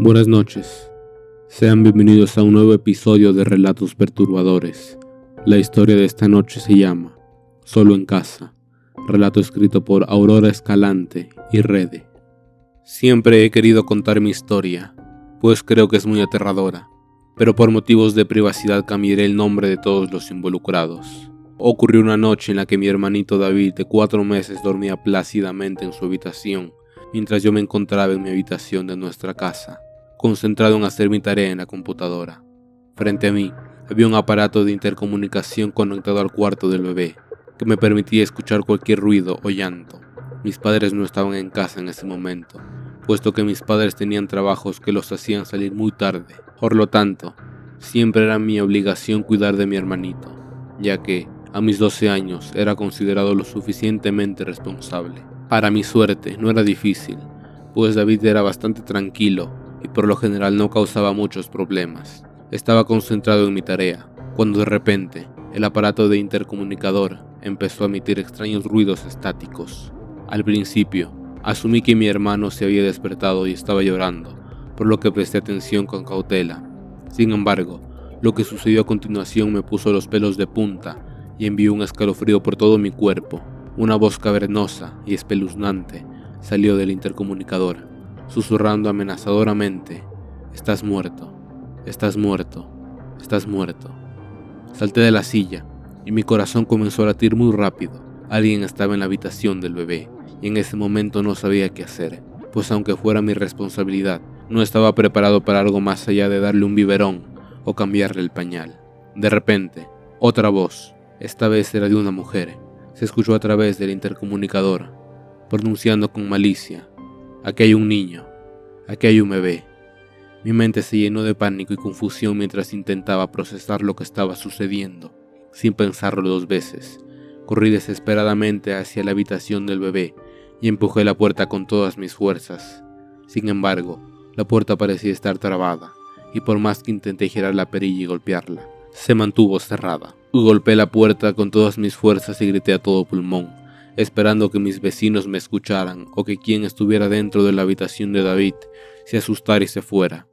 Buenas noches. Sean bienvenidos a un nuevo episodio de Relatos Perturbadores. La historia de esta noche se llama Solo en casa. Relato escrito por Aurora Escalante y Rede. Siempre he querido contar mi historia, pues creo que es muy aterradora, pero por motivos de privacidad cambiaré el nombre de todos los involucrados. Ocurrió una noche en la que mi hermanito David de cuatro meses dormía plácidamente en su habitación, mientras yo me encontraba en mi habitación de nuestra casa concentrado en hacer mi tarea en la computadora. Frente a mí había un aparato de intercomunicación conectado al cuarto del bebé, que me permitía escuchar cualquier ruido o llanto. Mis padres no estaban en casa en ese momento, puesto que mis padres tenían trabajos que los hacían salir muy tarde. Por lo tanto, siempre era mi obligación cuidar de mi hermanito, ya que, a mis 12 años, era considerado lo suficientemente responsable. Para mi suerte, no era difícil, pues David era bastante tranquilo y por lo general no causaba muchos problemas. Estaba concentrado en mi tarea, cuando de repente el aparato de intercomunicador empezó a emitir extraños ruidos estáticos. Al principio, asumí que mi hermano se había despertado y estaba llorando, por lo que presté atención con cautela. Sin embargo, lo que sucedió a continuación me puso los pelos de punta y envió un escalofrío por todo mi cuerpo. Una voz cavernosa y espeluznante salió del intercomunicador susurrando amenazadoramente, Estás muerto, estás muerto, estás muerto. Salté de la silla y mi corazón comenzó a latir muy rápido. Alguien estaba en la habitación del bebé y en ese momento no sabía qué hacer, pues aunque fuera mi responsabilidad, no estaba preparado para algo más allá de darle un biberón o cambiarle el pañal. De repente, otra voz, esta vez era de una mujer, se escuchó a través del intercomunicador, pronunciando con malicia, Aquí hay un niño. Aquí hay un bebé. Mi mente se llenó de pánico y confusión mientras intentaba procesar lo que estaba sucediendo. Sin pensarlo dos veces, corrí desesperadamente hacia la habitación del bebé y empujé la puerta con todas mis fuerzas. Sin embargo, la puerta parecía estar trabada, y por más que intenté girar la perilla y golpearla, se mantuvo cerrada. Golpeé la puerta con todas mis fuerzas y grité a todo pulmón esperando que mis vecinos me escucharan o que quien estuviera dentro de la habitación de David se asustara y se fuera.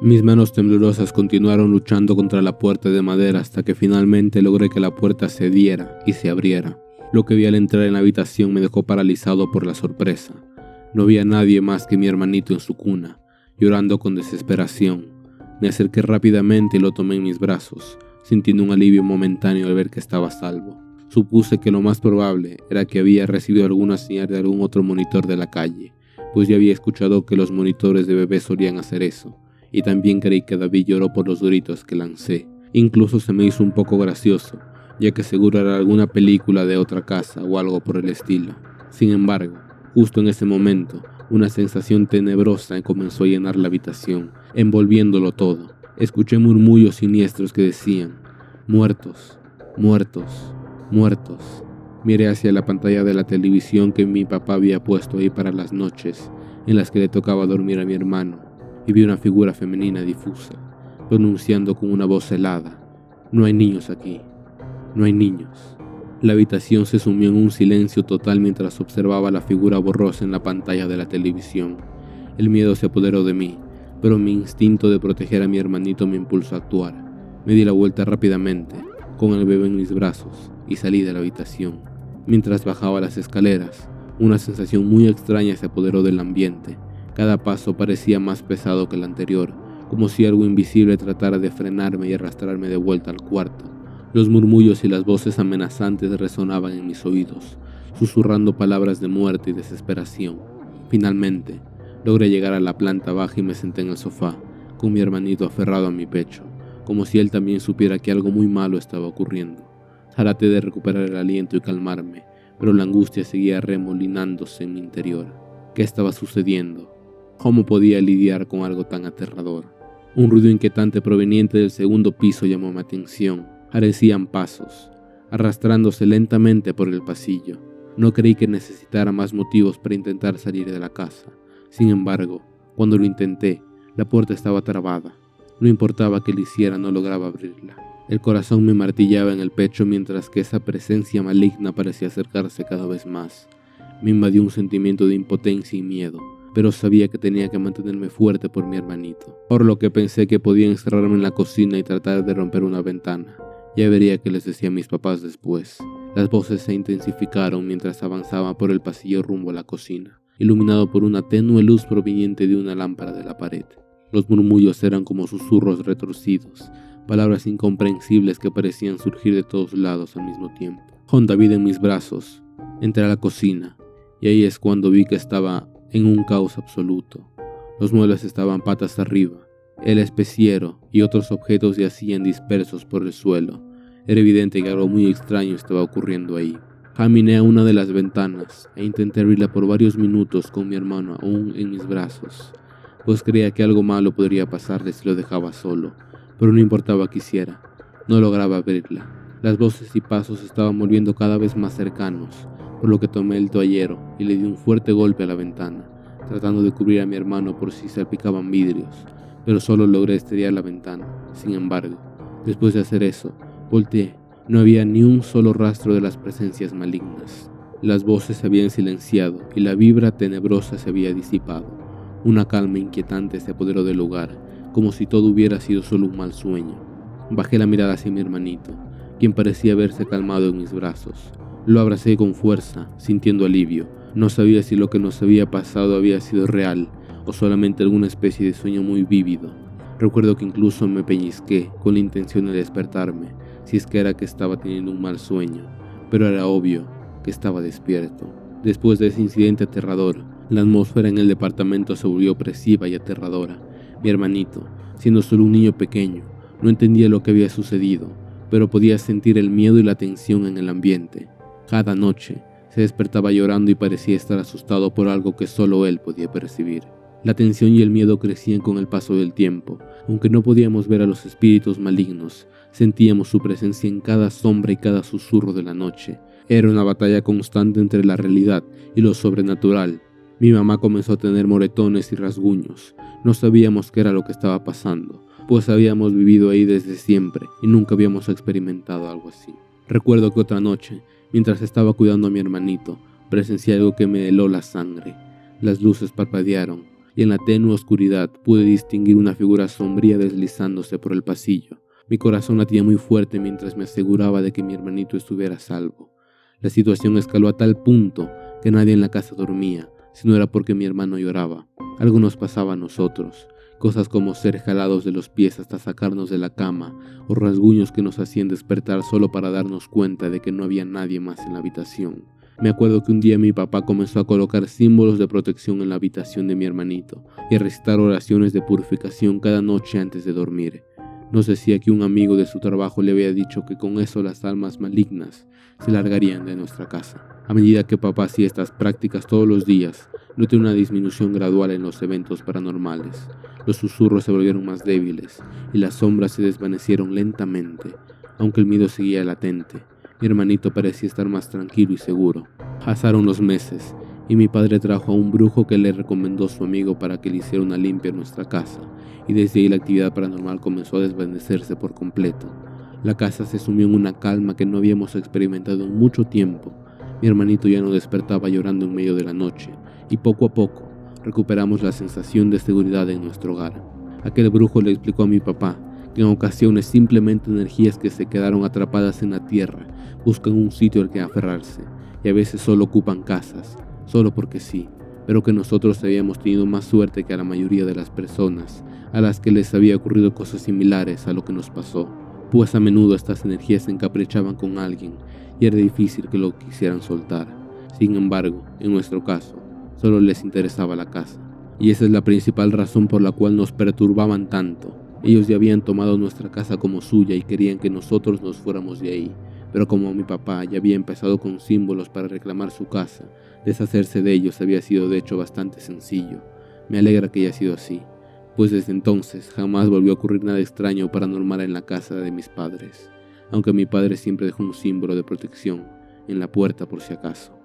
Mis manos temblorosas continuaron luchando contra la puerta de madera hasta que finalmente logré que la puerta cediera y se abriera. Lo que vi al entrar en la habitación me dejó paralizado por la sorpresa. No había nadie más que mi hermanito en su cuna, llorando con desesperación. Me acerqué rápidamente y lo tomé en mis brazos, sintiendo un alivio momentáneo al ver que estaba salvo. Supuse que lo más probable era que había recibido alguna señal de algún otro monitor de la calle, pues ya había escuchado que los monitores de bebés solían hacer eso, y también creí que David lloró por los gritos que lancé. Incluso se me hizo un poco gracioso, ya que seguro era alguna película de otra casa o algo por el estilo. Sin embargo, justo en ese momento, una sensación tenebrosa comenzó a llenar la habitación, envolviéndolo todo. Escuché murmullos siniestros que decían, muertos, muertos, muertos. Miré hacia la pantalla de la televisión que mi papá había puesto ahí para las noches en las que le tocaba dormir a mi hermano y vi una figura femenina difusa, pronunciando con una voz helada, no hay niños aquí, no hay niños. La habitación se sumió en un silencio total mientras observaba la figura borrosa en la pantalla de la televisión. El miedo se apoderó de mí, pero mi instinto de proteger a mi hermanito me impulsó a actuar. Me di la vuelta rápidamente, con el bebé en mis brazos, y salí de la habitación. Mientras bajaba las escaleras, una sensación muy extraña se apoderó del ambiente. Cada paso parecía más pesado que el anterior, como si algo invisible tratara de frenarme y arrastrarme de vuelta al cuarto. Los murmullos y las voces amenazantes resonaban en mis oídos, susurrando palabras de muerte y desesperación. Finalmente, logré llegar a la planta baja y me senté en el sofá, con mi hermanito aferrado a mi pecho, como si él también supiera que algo muy malo estaba ocurriendo. Traté de recuperar el aliento y calmarme, pero la angustia seguía remolinándose en mi interior. ¿Qué estaba sucediendo? ¿Cómo podía lidiar con algo tan aterrador? Un ruido inquietante proveniente del segundo piso llamó mi atención. Parecían pasos, arrastrándose lentamente por el pasillo. No creí que necesitara más motivos para intentar salir de la casa. Sin embargo, cuando lo intenté, la puerta estaba trabada. No importaba que lo hiciera, no lograba abrirla. El corazón me martillaba en el pecho mientras que esa presencia maligna parecía acercarse cada vez más. Me invadió un sentimiento de impotencia y miedo. pero sabía que tenía que mantenerme fuerte por mi hermanito, por lo que pensé que podía encerrarme en la cocina y tratar de romper una ventana. Ya vería qué les decía a mis papás después. Las voces se intensificaron mientras avanzaba por el pasillo rumbo a la cocina, iluminado por una tenue luz proveniente de una lámpara de la pared. Los murmullos eran como susurros retorcidos, palabras incomprensibles que parecían surgir de todos lados al mismo tiempo. Con David en mis brazos, entré a la cocina, y ahí es cuando vi que estaba en un caos absoluto. Los muebles estaban patas arriba, el especiero y otros objetos yacían dispersos por el suelo. Era evidente que algo muy extraño estaba ocurriendo ahí. Caminé a una de las ventanas e intenté abrirla por varios minutos con mi hermano aún en mis brazos, pues creía que algo malo podría pasarle si lo dejaba solo, pero no importaba que hiciera, no lograba abrirla. Las voces y pasos estaban volviendo cada vez más cercanos, por lo que tomé el toallero y le di un fuerte golpe a la ventana, tratando de cubrir a mi hermano por si salpicaban vidrios pero solo logré estrellar la ventana. Sin embargo, después de hacer eso, volteé. No había ni un solo rastro de las presencias malignas. Las voces se habían silenciado y la vibra tenebrosa se había disipado. Una calma inquietante se apoderó del lugar, como si todo hubiera sido solo un mal sueño. Bajé la mirada hacia mi hermanito, quien parecía haberse calmado en mis brazos. Lo abracé con fuerza, sintiendo alivio. No sabía si lo que nos había pasado había sido real o solamente alguna especie de sueño muy vívido. Recuerdo que incluso me peñisqué con la intención de despertarme, si es que era que estaba teniendo un mal sueño, pero era obvio que estaba despierto. Después de ese incidente aterrador, la atmósfera en el departamento se volvió opresiva y aterradora. Mi hermanito, siendo solo un niño pequeño, no entendía lo que había sucedido, pero podía sentir el miedo y la tensión en el ambiente. Cada noche se despertaba llorando y parecía estar asustado por algo que solo él podía percibir. La tensión y el miedo crecían con el paso del tiempo. Aunque no podíamos ver a los espíritus malignos, sentíamos su presencia en cada sombra y cada susurro de la noche. Era una batalla constante entre la realidad y lo sobrenatural. Mi mamá comenzó a tener moretones y rasguños. No sabíamos qué era lo que estaba pasando, pues habíamos vivido ahí desde siempre y nunca habíamos experimentado algo así. Recuerdo que otra noche, mientras estaba cuidando a mi hermanito, presencié algo que me heló la sangre. Las luces parpadearon, y en la tenue oscuridad pude distinguir una figura sombría deslizándose por el pasillo. Mi corazón latía muy fuerte mientras me aseguraba de que mi hermanito estuviera a salvo. La situación escaló a tal punto que nadie en la casa dormía, si no era porque mi hermano lloraba. Algo nos pasaba a nosotros, cosas como ser jalados de los pies hasta sacarnos de la cama, o rasguños que nos hacían despertar solo para darnos cuenta de que no había nadie más en la habitación. Me acuerdo que un día mi papá comenzó a colocar símbolos de protección en la habitación de mi hermanito y a recitar oraciones de purificación cada noche antes de dormir. Nos decía que un amigo de su trabajo le había dicho que con eso las almas malignas se largarían de nuestra casa. A medida que papá hacía estas prácticas todos los días, noté una disminución gradual en los eventos paranormales. Los susurros se volvieron más débiles y las sombras se desvanecieron lentamente, aunque el miedo seguía latente. Mi hermanito parecía estar más tranquilo y seguro. Pasaron los meses y mi padre trajo a un brujo que le recomendó su amigo para que le hiciera una limpia en nuestra casa, y desde ahí la actividad paranormal comenzó a desvanecerse por completo. La casa se sumió en una calma que no habíamos experimentado en mucho tiempo. Mi hermanito ya no despertaba llorando en medio de la noche, y poco a poco recuperamos la sensación de seguridad en nuestro hogar. Aquel brujo le explicó a mi papá que en ocasiones simplemente energías que se quedaron atrapadas en la tierra buscan un sitio al que aferrarse y a veces solo ocupan casas, solo porque sí, pero que nosotros habíamos tenido más suerte que a la mayoría de las personas a las que les había ocurrido cosas similares a lo que nos pasó, pues a menudo estas energías se encaprichaban con alguien y era difícil que lo quisieran soltar. Sin embargo, en nuestro caso, solo les interesaba la casa, y esa es la principal razón por la cual nos perturbaban tanto. Ellos ya habían tomado nuestra casa como suya y querían que nosotros nos fuéramos de ahí, pero como mi papá ya había empezado con símbolos para reclamar su casa, deshacerse de ellos había sido de hecho bastante sencillo. Me alegra que haya sido así, pues desde entonces jamás volvió a ocurrir nada extraño o paranormal en la casa de mis padres, aunque mi padre siempre dejó un símbolo de protección en la puerta por si acaso.